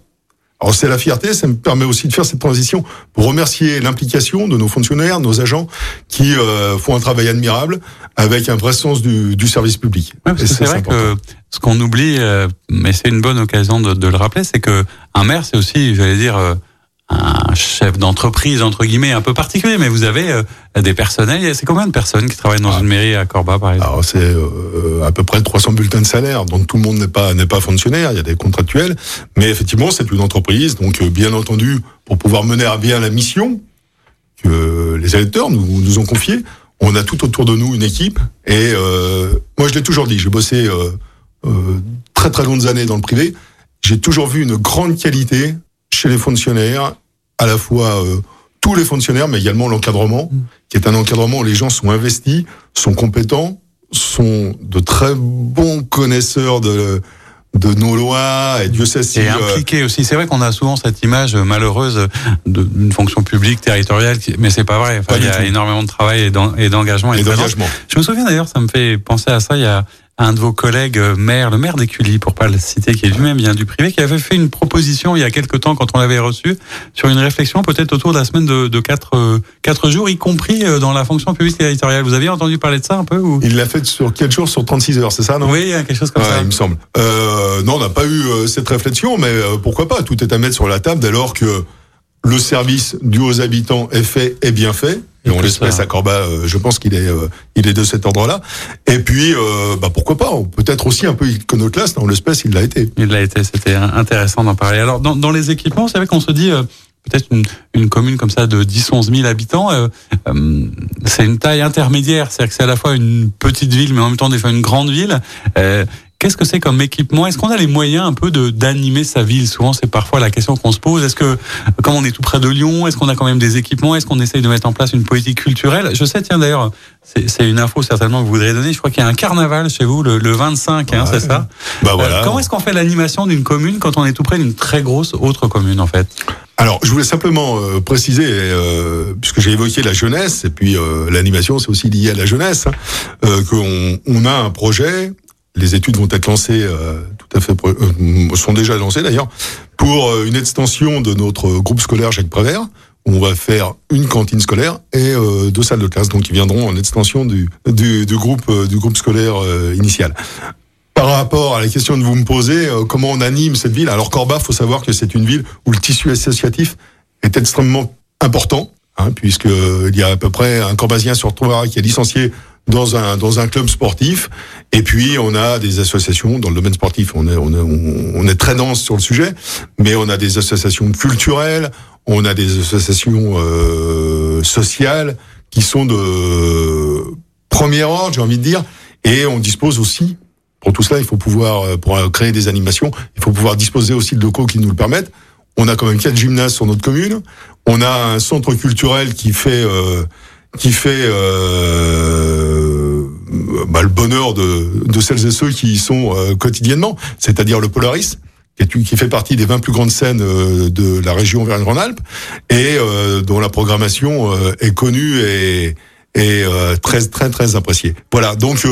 Alors c'est la fierté, ça me permet aussi de faire cette transition pour remercier l'implication de nos fonctionnaires, nos agents, qui euh, font un travail admirable avec un vrai sens du, du service public. Ouais, c'est vrai important. que ce qu'on oublie, euh, mais c'est une bonne occasion de, de le rappeler, c'est que un maire, c'est aussi, j'allais dire, euh, un chef d'entreprise entre guillemets un peu particulier. Mais vous avez euh, des personnels. C'est combien de personnes qui travaillent dans Ah. une mairie à Corba, par exemple? Alors c'est euh, à peu près 300 bulletins de salaire, donc tout le monde n'est pas n'est pas fonctionnaire, il y a des contractuels, mais effectivement c'est une entreprise, donc euh, bien entendu pour pouvoir mener à bien la mission que les électeurs nous nous ont confiée, on a tout autour de nous une équipe. Et moi je l'ai toujours dit, j'ai bossé très très longues années dans le privé, j'ai toujours vu une grande qualité chez les fonctionnaires, à la fois euh, tous les fonctionnaires, mais également l'encadrement, qui est un encadrement où les gens sont investis, sont compétents, sont de très bons connaisseurs de de nos lois et Dieu sait si et euh, impliqué aussi. C'est vrai qu'on a souvent cette image malheureuse d'une fonction publique territoriale, mais c'est pas vrai. Enfin, Pas il y a tout. énormément de travail et d'en- et d'engagement. et présence. d'engagement. Je me souviens d'ailleurs, ça me fait penser à ça. Il y a un de vos collègues euh, maire, le maire d'Écully, pour pas le citer, qui est lui-même vient du privé, qui avait fait une proposition il y a quelque temps quand on l'avait reçu sur une réflexion peut-être autour de la semaine de, de quatre, euh, quatre jours, y compris euh, dans la fonction publique territoriale. Vous aviez entendu parler de ça un peu ou... Il l'a fait sur 4 jours sur 36 heures, c'est ça, non? Oui, quelque chose comme Ouais, ça. il me semble. Euh, non, on n'a pas eu euh, cette réflexion, mais euh, pourquoi pas? Tout est à mettre sur la table dès lors que le service dû aux habitants est fait et bien fait. Et on l'espèce à Corba, euh, je pense qu'il est, euh, il est de cet ordre-là. Et puis, euh, bah pourquoi pas Peut-être aussi un peu iconoclaste. En l'espèce, il l'a été. Il l'a été, c'était intéressant d'en parler. Alors, dans, dans les équipements, c'est vrai qu'on se dit, euh, peut-être une, une commune comme ça de 10-11 000 habitants, euh, euh, c'est une taille intermédiaire, c'est-à-dire que c'est à la fois une petite ville, mais en même temps des fois une grande ville. Euh, Qu'est-ce que c'est comme équipement? Est-ce qu'on a les moyens un peu de d'animer sa ville? Souvent, c'est parfois la question qu'on se pose. Est-ce que, comme on est tout près de Lyon, est-ce qu'on a quand même des équipements? Est-ce qu'on essaye de mettre en place une politique culturelle? Je sais, tiens d'ailleurs, c'est une info certainement que vous voudriez donner. Je crois qu'il y a un carnaval chez vous le, le 25, hein, Ouais. c'est ça? Bah voilà. euh, comment est-ce qu'on fait l'animation d'une commune quand on est tout près d'une très grosse autre commune en fait? Alors, je voulais simplement euh, préciser, euh, puisque j'ai évoqué la jeunesse, et puis euh, l'animation, c'est aussi lié à la jeunesse, hein, euh, qu'on on a un projet, les études vont être lancées, euh, tout à fait, euh, sont déjà lancées d'ailleurs, pour euh, une extension de notre groupe scolaire Jacques Prévert, où on va faire une cantine scolaire et euh, deux salles de classe, donc qui viendront en extension du, du, du groupe, euh, du groupe scolaire initial. Par rapport à la question que vous me posez, comment on anime cette ville? Alors Corba, faut savoir que c'est une ville où le tissu associatif est extrêmement important, hein, puisque il y a à peu près un Corbasien sur trois qui est licencié dans un dans un club sportif, et puis on a des associations dans le domaine sportif. On est on est, on- est très dense sur le sujet, mais on a des associations culturelles, on a des associations euh, sociales qui sont de premier ordre, j'ai envie de dire, et on dispose aussi pour tout cela, il faut pouvoir, euh, pour créer des animations, il faut pouvoir disposer aussi de locaux qui nous le permettent. On a quand même quatre gymnases sur notre commune. On a un centre culturel qui fait, euh, qui fait euh, bah, le bonheur de, de celles et ceux qui y sont euh, quotidiennement, c'est-à-dire le Polaris, qui, fait partie des 20 plus grandes scènes euh, de la région Auvergne-Rhône-Alpes et euh, dont la programmation euh, est connue et, et très très très appréciée. Voilà, donc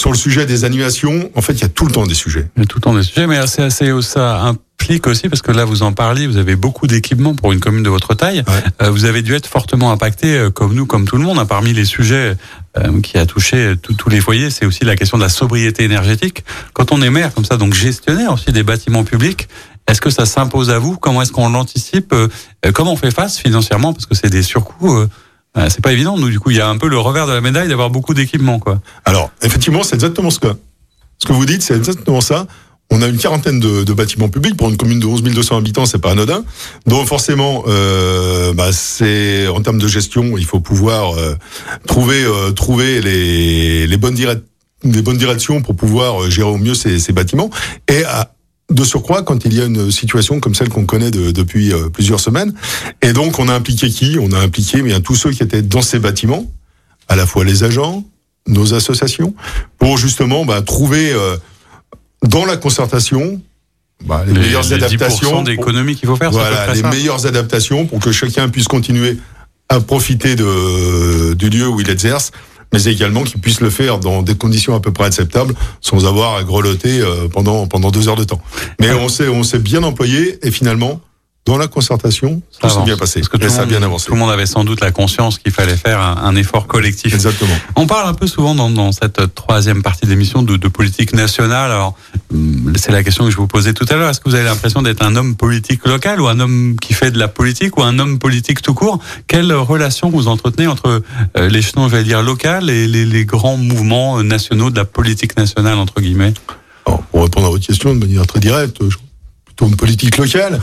sur le sujet des animations, en fait, il y a tout le temps des sujets. Il y a tout le temps des sujets, mais c'est assez ça implique aussi parce que là vous en parliez, vous avez beaucoup d'équipements pour une commune de votre taille. Ouais. Euh, vous avez dû être fortement impacté, euh, comme nous, comme tout le monde. hein. Parmi les sujets euh, qui a touché tous les foyers, c'est aussi la question de la sobriété énergétique. Quand on est maire comme ça, donc gestionnaire aussi des bâtiments publics, est-ce que ça s'impose à vous? Comment est-ce qu'on l'anticipe? Euh, euh, Comment on fait face financièrement? Parce que c'est des surcoûts. Euh, c'est pas évident. Nous, du coup, il y a un peu le revers de la médaille d'avoir beaucoup d'équipements, quoi. Alors, effectivement, c'est exactement ce que ce que vous dites, c'est exactement ça. On a une quarantaine de, bâtiments publics pour une commune de 11 200 habitants, c'est pas anodin. Donc forcément, euh, bah, c'est en termes de gestion, il faut pouvoir euh, trouver euh, trouver les, les bonnes direct les bonnes directions pour pouvoir euh, gérer au mieux ces, ces bâtiments. Et à, de surcroît, quand il y a une situation comme celle qu'on connaît de- depuis euh, plusieurs semaines, et donc on a impliqué qui? On a impliqué bien tous ceux qui étaient dans ces bâtiments, à la fois les agents, nos associations, pour justement bah, trouver euh, dans la concertation bah, les, meilleures les 10% adaptations. d'économies qu'il faut faire. voilà, les meilleures adaptations pour que chacun puisse continuer à profiter de, du lieu où il exerce, mais également qu'il puisse le faire dans des conditions à peu près acceptables, sans avoir à grelotter euh, pendant pendant deux heures de temps. Mais on s'est on s'est bien employé et finalement dans la concertation, Ça tout s'est bien passé. Parce que tout ça monde, bien avancé. tout le monde avait sans doute la conscience qu'il fallait faire un, un effort collectif. Exactement. On parle un peu souvent dans, dans cette troisième partie d'émission de, de politique nationale. Alors, hum, c'est la question que je vous posais tout à l'heure. Est-ce que vous avez l'impression d'être un homme politique local ou un homme qui fait de la politique ou un homme politique tout court? Quelle relation vous entretenez entre euh, l'échelon, je vais dire, local et les, les grands mouvements euh, nationaux de la politique nationale, entre guillemets? Alors, pour répondre à votre question de manière très directe, je- plutôt une politique locale.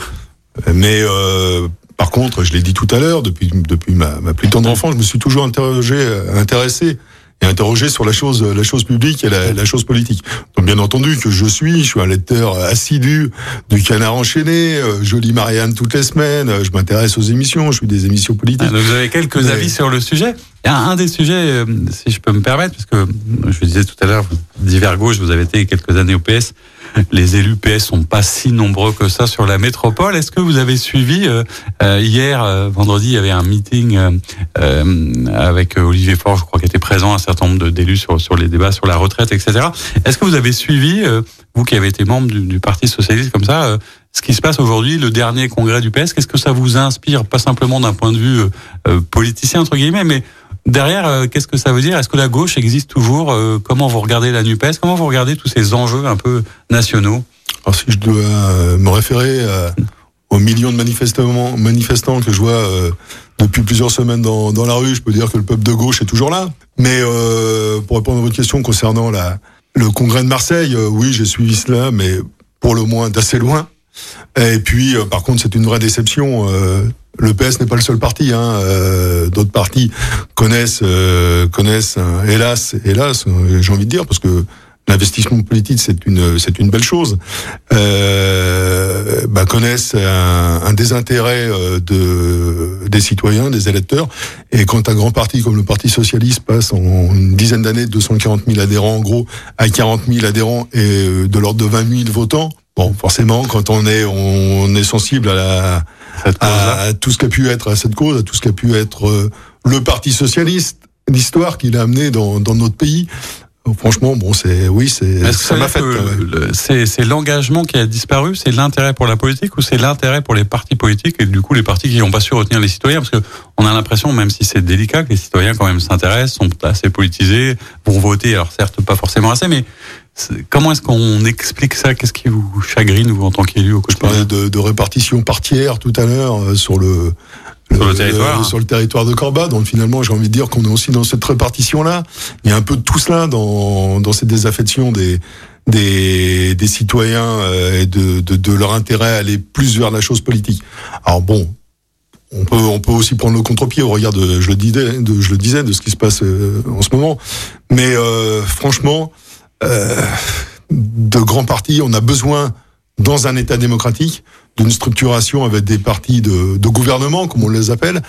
Mais euh, par contre, je l'ai dit tout à l'heure, depuis, depuis ma, ma plus tendre enfance, je me suis toujours interrogé, euh, intéressé et interroger sur la chose, la chose publique et la, la, chose politique. Donc bien entendu que je suis, je suis un lecteur assidu du Canard enchaîné, euh, je lis Marianne toutes les semaines, je m'intéresse aux émissions, je suis des émissions politiques. Ah, vous avez quelques avis sur le sujet. Y a un des sujets, euh, si je peux me permettre, parce que je disais tout à l'heure, divers gauche, vous avez été quelques années au PS les élus PS sont pas si nombreux que ça sur la métropole. Est-ce que vous avez suivi euh, euh hier, euh, vendredi, il y avait un meeting euh, avec Olivier Faure, je crois, qui était présent, un certain nombre d'élus sur, sur les débats sur la retraite, etc. Est-ce que vous avez suivi, vous qui avez été membre du, du Parti socialiste comme ça, ce qui se passe aujourd'hui, le dernier congrès du PS Qu'est-ce que ça vous inspire, pas simplement d'un point de vue politicien entre guillemets, mais Derrière, euh, qu'est-ce que ça veut dire? Est-ce que la gauche existe toujours? Euh, Comment vous regardez la NUPES? Comment vous regardez tous ces enjeux un peu nationaux? Alors si je dois euh, me référer aux millions de manifestants, que je vois depuis plusieurs semaines dans, la rue, je peux dire que le peuple de gauche est toujours là. Mais pour répondre à votre question concernant le congrès de Marseille, oui, j'ai suivi cela, mais pour le moins d'assez loin. Et puis, par contre, c'est une vraie déception le PS n'est pas le seul parti. Hein. Euh, D'autres partis connaissent, euh, connaissent, hélas, hélas, j'ai envie de dire, parce que l'investissement politique c'est une c'est une belle chose. Euh, bah, connaissent un, désintérêt euh, de des citoyens, des électeurs. Et quand un grand parti comme le Parti socialiste passe en une dizaine d'années de 240 000 adhérents en gros à 40 000 adhérents et euh, de l'ordre de 20 000 votants, bon, forcément, quand on est on est sensible à la à, tout ce qui a pu être à cette cause, à tout ce qui a pu être euh, le Parti socialiste, l'histoire qu'il a amené dans, dans notre pays. Franchement, bon, c'est oui, c'est ça m'a fait. C'est l'engagement qui a disparu, c'est l'intérêt pour la politique ou c'est l'intérêt pour les partis politiques et du coup les partis qui n'ont pas su retenir les citoyens? Parce que on a l'impression, même si c'est délicat, que les citoyens quand même s'intéressent, sont assez politisés, vont voter, alors certes pas forcément assez, mais Comment est-ce qu'on explique ça? Qu'est-ce qui vous chagrine, vous, en tant qu'élu au quotidien? Je parlais de, de, répartition par tiers tout à l'heure euh, sur le, sur le, territoire. sur le territoire de Corba. Donc finalement, j'ai envie de dire qu'on est aussi dans cette répartition-là. Il y a un peu de tout cela dans, dans cette désaffection des, des, des citoyens euh, et de, de, de, leur intérêt à aller plus vers la chose politique. Alors bon, on peut, on peut aussi prendre le contre-pied au regard de, je le disais, de, je le disais, de ce qui se passe euh, en ce moment. Mais euh, franchement, euh, de grands partis. On a besoin, dans un État démocratique, d'une structuration avec des partis de, de, gouvernement, comme on les appelle,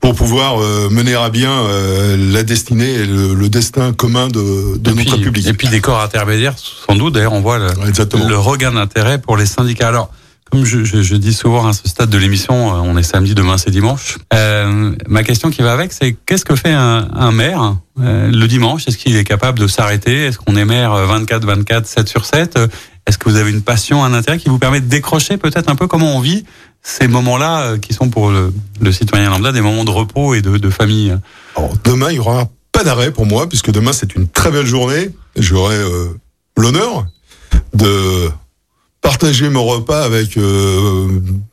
pour pouvoir euh, mener à bien euh, la destinée et le, destin commun de, de notre République. Et puis des corps intermédiaires, sans doute. D'ailleurs, on voit le, le regain d'intérêt pour les syndicats. Alors, comme je, je, je, dis souvent à ce stade de l'émission, on est samedi, demain c'est dimanche. Euh, ma question qui va avec, c'est qu'est-ce que fait un, un maire euh, le dimanche? Est-ce qu'il est capable de s'arrêter? Est-ce qu'on est maire 24, 24, 7 sur 7 Est-ce que vous avez une passion, un intérêt qui vous permet de décrocher peut-être un peu comment on vit ces moments-là euh, qui sont pour le, le, citoyen lambda des moments de repos et de, de famille? Alors, Demain, il y aura pas d'arrêt pour moi, puisque demain c'est une très belle journée. J'aurai euh, l'honneur de partager mon repas avec euh,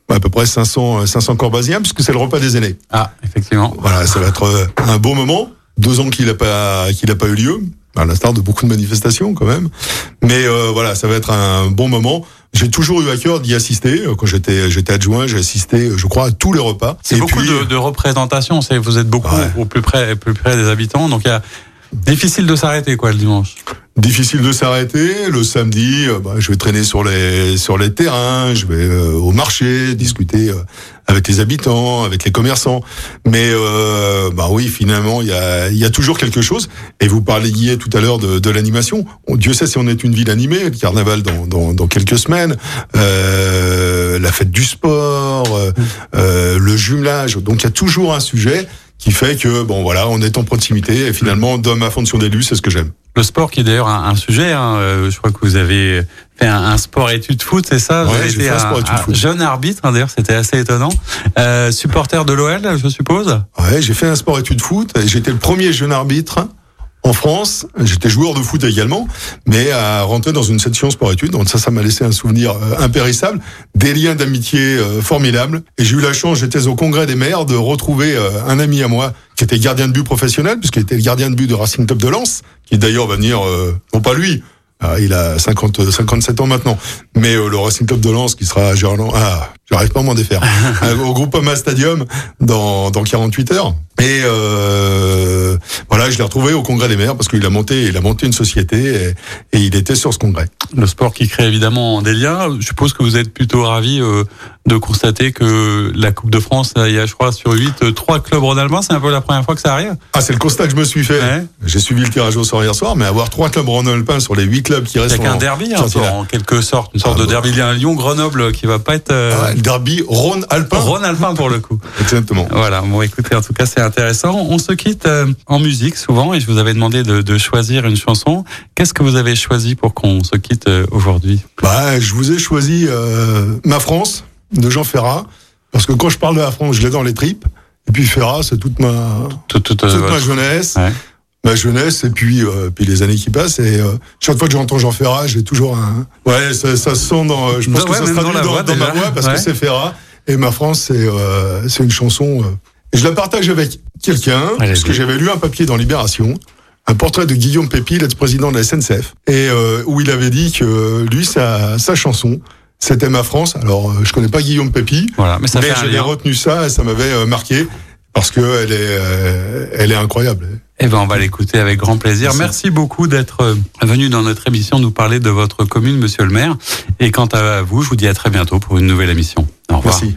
à peu près 500 500 corbasiens puisque c'est le repas des aînés. Ah, effectivement. Voilà, ça va être euh, un beau moment. Deux ans qu'il n'a pas qu'il a pas eu lieu, à l'instar de beaucoup de manifestations quand même. Mais euh, voilà, ça va être un bon moment. J'ai toujours eu à cœur d'y assister. Quand j'étais j'étais adjoint, j'ai assisté, je crois, à tous les repas. C'est beaucoup de, de représentation. C'est vous êtes beaucoup au plus près plus près des habitants, donc il y a difficile de s'arrêter quoi le dimanche. Difficile de s'arrêter. Le samedi, euh, bah, je vais traîner sur les sur les terrains, je vais euh, au marché, discuter euh, avec les habitants, avec les commerçants. Mais bah oui, finalement, il y a y a toujours quelque chose. Et vous parliez tout à l'heure de, de l'animation. Dieu sait si on est une ville animée. Le carnaval dans dans, dans quelques semaines, la fête du sport, le jumelage. Donc il y a toujours un sujet qui fait que bon voilà, on est en proximité et finalement dans ma fonction d'élu, c'est ce que j'aime. Le sport qui est d'ailleurs un, sujet, hein, euh, je crois que vous avez fait un, sport étude foot, c'est ça? Ouais, Vous été un, sport étude foot. jeune arbitre, hein, d'ailleurs c'était assez étonnant. Euh, supporter de l'OL, je suppose? Ouais, j'ai fait un sport étude foot et j'étais le premier jeune arbitre en France, j'étais joueur de foot également, mais à rentrer dans une section sport-études. Donc ça, ça m'a laissé un souvenir euh, impérissable, des liens d'amitié euh, formidables. Et j'ai eu la chance, j'étais au congrès des maires, de retrouver euh, un ami à moi qui était gardien de but professionnel, puisqu'il était le gardien de but de Racing Club de Lens, qui d'ailleurs va venir, non pas lui, Ah, il a 50, 57 ans maintenant. Mais euh, le Racing Club de Lens qui sera à Gerland, ah, j'arrive pas à m'en défaire, Euh, au Groupama Stadium dans, dans 48 heures. Et euh, voilà, je l'ai retrouvé au Congrès des maires parce qu'il a monté, il a monté une société et, et il était sur ce congrès. Le sport qui crée évidemment des liens. Je suppose que vous êtes plutôt ravi euh, de constater que la Coupe de France, il y a, je crois, sur 8, trois clubs rhône-alpins. C'est un peu la première fois que ça arrive. Ah, c'est le constat que je me suis fait. Ouais. J'ai suivi le tirage au sort hier soir, mais avoir trois clubs rhône-alpins sur les huit clubs qui restent C'est qu'un derby, hein, en quelque sorte, une sorte Ah de derby. Il y a un Lyon-Grenoble qui va pas être euh, Ah, le derby Rhône-Alpin. Rhône-alpin pour le coup. Exactement. Voilà, bon écoutez, en tout cas c'est intéressant. On se quitte euh, en musique souvent et je vous avais demandé de, de choisir une chanson. Qu'est-ce que vous avez choisi pour qu'on se quitte euh, aujourd'hui? Bah, je vous ai choisi euh, Ma France de Jean Ferrat parce que quand je parle de la France, je l'ai dans les tripes. Et puis Ferrat, c'est toute ma Tout, tout, euh, toute ma jeunesse, Ouais. ma jeunesse et puis euh, puis les années qui passent. Et euh, chaque fois que j'entends Jean Ferrat, j'ai toujours un ouais, ça, ça se sent dans. Je pense que ça se dans traduit la dans, voix, dans ma voix parce Ouais. que c'est Ferrat et Ma France, c'est c'est une chanson. Je la partage avec quelqu'un parce que j'avais lu un papier dans Libération. Un portrait de Guillaume Pépi, l'ex-président de la SNCF, et euh, où il avait dit que lui, sa, sa chanson, c'était Ma France. Alors, euh, je connais pas Guillaume Pépi, Voilà, mais ça mais j'avais retenu ça et ça m'avait euh, marqué parce que elle est, euh, elle est incroyable. Eh ben, on va l'écouter avec grand plaisir. Merci. Merci beaucoup d'être venu dans notre émission nous parler de votre commune, monsieur le maire. Et quant à vous, je vous dis à très bientôt pour une nouvelle émission. Au revoir. Merci.